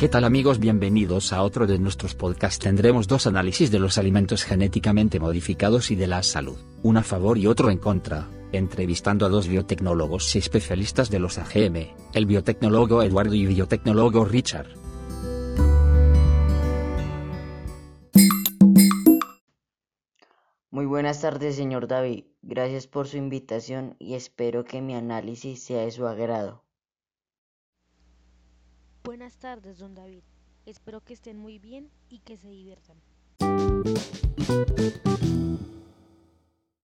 ¿Qué tal amigos? Bienvenidos a otro de nuestros podcasts. Tendremos dos análisis de los alimentos genéticamente modificados y de la salud, uno a favor y otro en contra, entrevistando a dos biotecnólogos y especialistas de los AGM, el biotecnólogo Eduardo y biotecnólogo Richard. Muy buenas tardes, señor David. Gracias por su invitación y espero que mi análisis sea de su agrado. Buenas tardes, don David. Espero que estén muy bien y que se diviertan.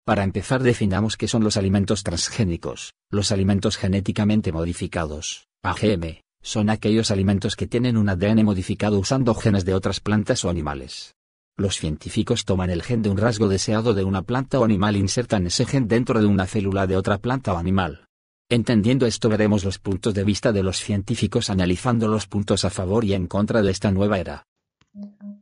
Para empezar definamos qué son los alimentos transgénicos. Los alimentos genéticamente modificados, AGM, son aquellos alimentos que tienen un ADN modificado usando genes de otras plantas o animales. Los científicos toman el gen de un rasgo deseado de una planta o animal e insertan ese gen dentro de una célula de otra planta o animal. Entendiendo esto veremos los puntos de vista de los científicos analizando los puntos a favor y en contra de esta nueva era.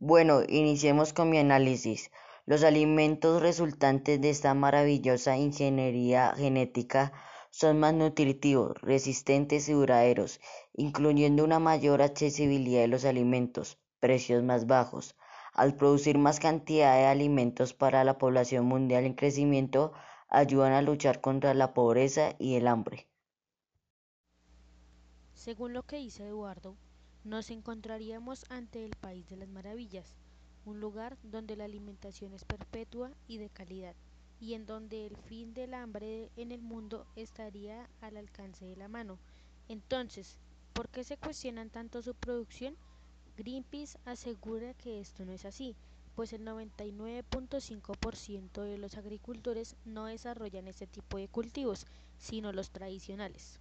Bueno, iniciemos con mi análisis. Los alimentos resultantes de esta maravillosa ingeniería genética son más nutritivos, resistentes y duraderos, incluyendo una mayor accesibilidad de los alimentos, precios más bajos, al producir más cantidad de alimentos para la población mundial en crecimiento, ayudan a luchar contra la pobreza y el hambre. Según lo que dice Eduardo, nos encontraríamos ante el país de las maravillas, un lugar donde la alimentación es perpetua y de calidad, y en donde el fin del hambre en el mundo estaría al alcance de la mano. Entonces, ¿por qué se cuestionan tanto su producción? Greenpeace asegura que esto no es así, pues el 99.5% de los agricultores no desarrollan este tipo de cultivos, sino los tradicionales.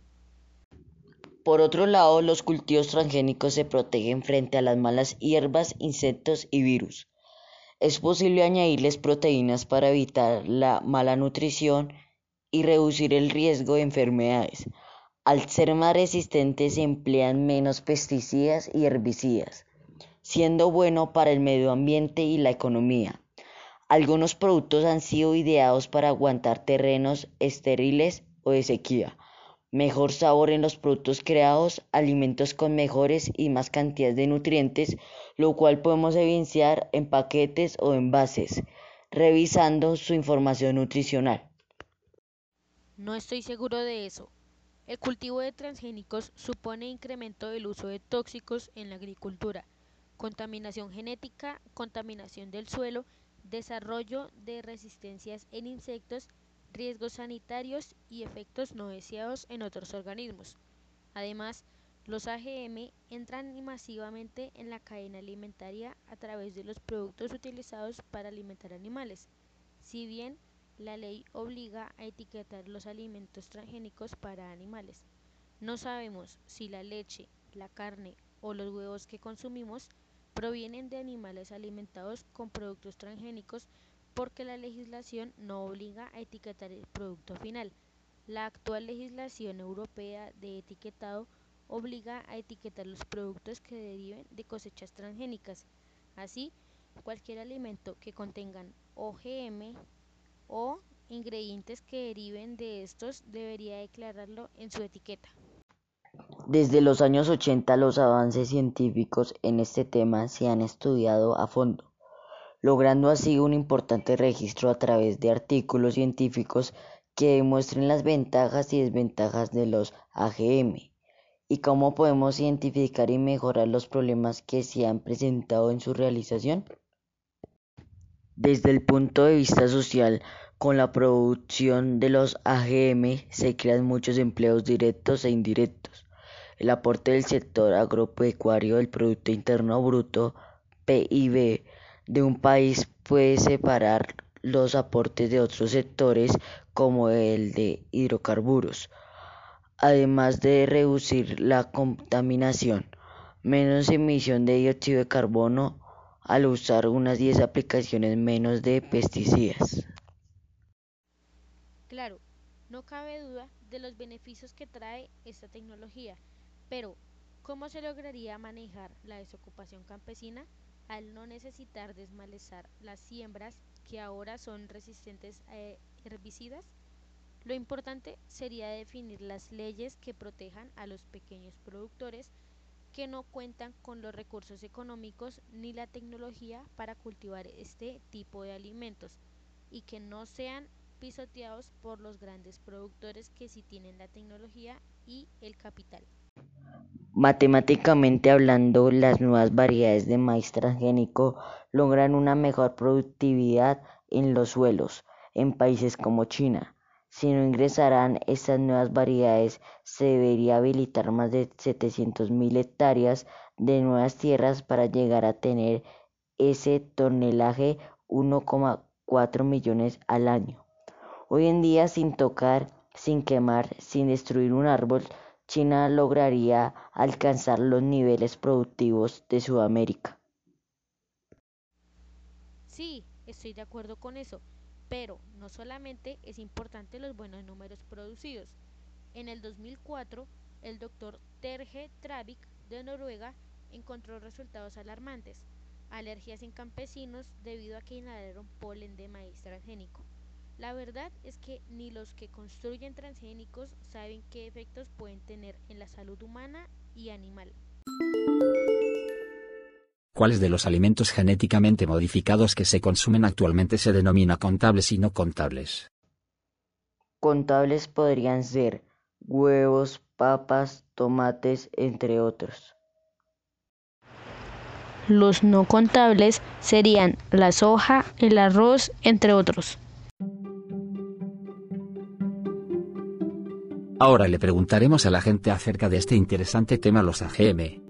Por otro lado, los cultivos transgénicos se protegen frente a las malas hierbas, insectos y virus. Es posible añadirles proteínas para evitar la mala nutrición y reducir el riesgo de enfermedades. Al ser más resistentes se emplean menos pesticidas y herbicidas, siendo bueno para el medio ambiente y la economía. Algunos productos han sido ideados para aguantar terrenos estériles o de sequía, mejor sabor en los productos creados, alimentos con mejores y más cantidades de nutrientes, lo cual podemos evidenciar en paquetes o envases, revisando su información nutricional. No estoy seguro de eso. El cultivo de transgénicos supone incremento del uso de tóxicos en la agricultura, contaminación genética, contaminación del suelo, desarrollo de resistencias en insectos, riesgos sanitarios y efectos no deseados en otros organismos. Además, los AGM entran masivamente en la cadena alimentaria a través de los productos utilizados para alimentar animales. Si bien la ley obliga a etiquetar los alimentos transgénicos para animales. No sabemos si la leche, la carne o los huevos que consumimos provienen de animales alimentados con productos transgénicos porque la legislación no obliga a etiquetar el producto final. La actual legislación europea de etiquetado obliga a etiquetar los productos que deriven de cosechas transgénicas. Así, cualquier alimento que contengan OGM o ingredientes que deriven de estos debería declararlo en su etiqueta. Desde los años 80 los avances científicos en este tema se han estudiado a fondo, logrando así un importante registro a través de artículos científicos que demuestren las ventajas y desventajas de los AGM y cómo podemos identificar y mejorar los problemas que se han presentado en su realización. Desde el punto de vista social, con la producción de los AGM se crean muchos empleos directos e indirectos. El aporte del sector agropecuario del Producto Interno Bruto, PIB, de un país puede separar los aportes de otros sectores como el de hidrocarburos, además de reducir la contaminación, menos emisión de dióxido de carbono, al usar unas 10 aplicaciones menos de pesticidas. Claro, no cabe duda de los beneficios que trae esta tecnología, pero ¿cómo se lograría manejar la desocupación campesina al no necesitar desmalezar las siembras que ahora son resistentes a herbicidas? Lo importante sería definir las leyes que protejan a los pequeños productores que no cuentan con los recursos económicos ni la tecnología para cultivar este tipo de alimentos y que no sean pisoteados por los grandes productores que sí tienen la tecnología y el capital. Matemáticamente hablando, las nuevas variedades de maíz transgénico logran una mejor productividad en los suelos en países como China. Si no ingresarán estas nuevas variedades, se debería habilitar más de 700.000 hectáreas de nuevas tierras para llegar a tener ese tonelaje 1,4 millones al año. Hoy en día, sin tocar, sin quemar, sin destruir un árbol, China lograría alcanzar los niveles productivos de Sudamérica. Sí, estoy de acuerdo con eso, pero no solamente es importante los buenos números producidos. En el 2004, el doctor Terje Travik de Noruega encontró resultados alarmantes, alergias en campesinos debido a que inhalaron polen de maíz transgénico. La verdad es que ni los que construyen transgénicos saben qué efectos pueden tener en la salud humana y animal. ¿Cuáles de los alimentos genéticamente modificados que se consumen actualmente se denomina contables y no contables? Contables podrían ser huevos, papas, tomates, entre otros. Los no contables serían la soja, el arroz, entre otros. Ahora le preguntaremos a la gente acerca de este interesante tema los AGM.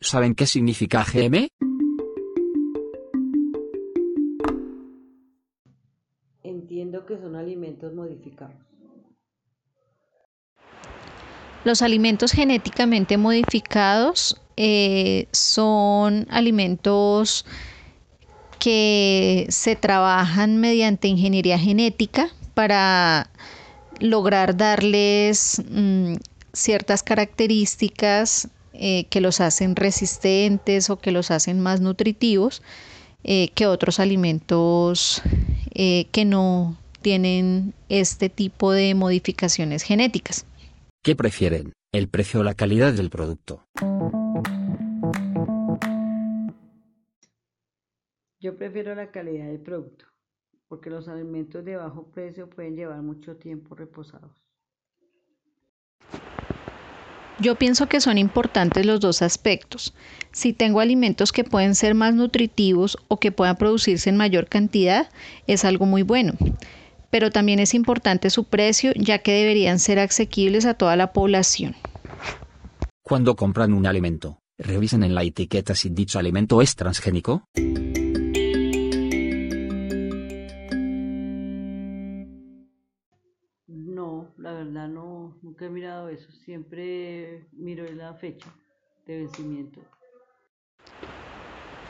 ¿Saben qué significa AGM? Entiendo que son alimentos modificados. Los alimentos genéticamente modificados eh, son alimentos que se trabajan mediante ingeniería genética para lograr darles mm, ciertas características eh, que los hacen resistentes o que los hacen más nutritivos eh, que otros alimentos eh, que no tienen este tipo de modificaciones genéticas. ¿Qué prefieren? ¿El precio o la calidad del producto? Yo prefiero la calidad del producto porque los alimentos de bajo precio pueden llevar mucho tiempo reposados. Yo pienso que son importantes los dos aspectos. Si tengo alimentos que pueden ser más nutritivos o que puedan producirse en mayor cantidad, es algo muy bueno. Pero también es importante su precio, ya que deberían ser asequibles a toda la población. Cuando compran un alimento, revisen en la etiqueta si dicho alimento es transgénico. Eso, siempre miro la fecha de vencimiento.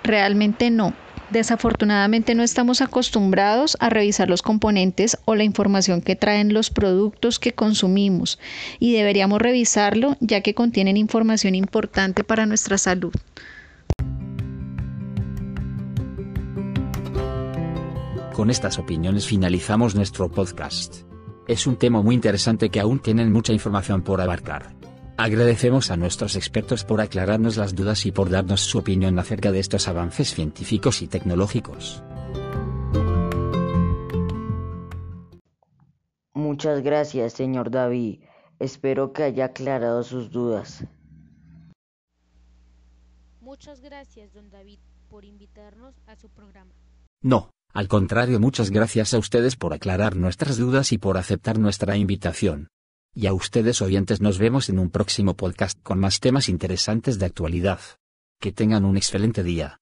Realmente no. Desafortunadamente no estamos acostumbrados a revisar los componentes o la información que traen los productos que consumimos y deberíamos revisarlo ya que contienen información importante para nuestra salud. Con estas opiniones finalizamos nuestro podcast. Es un tema muy interesante que aún tienen mucha información por abarcar. Agradecemos a nuestros expertos por aclararnos las dudas y por darnos su opinión acerca de estos avances científicos y tecnológicos. Muchas gracias, señor David. Espero que haya aclarado sus dudas. Muchas gracias, don David, por invitarnos a su programa. No, al contrario, muchas gracias a ustedes por aclarar nuestras dudas y por aceptar nuestra invitación. Y a ustedes oyentes nos vemos en un próximo podcast con más temas interesantes de actualidad. Que tengan un excelente día.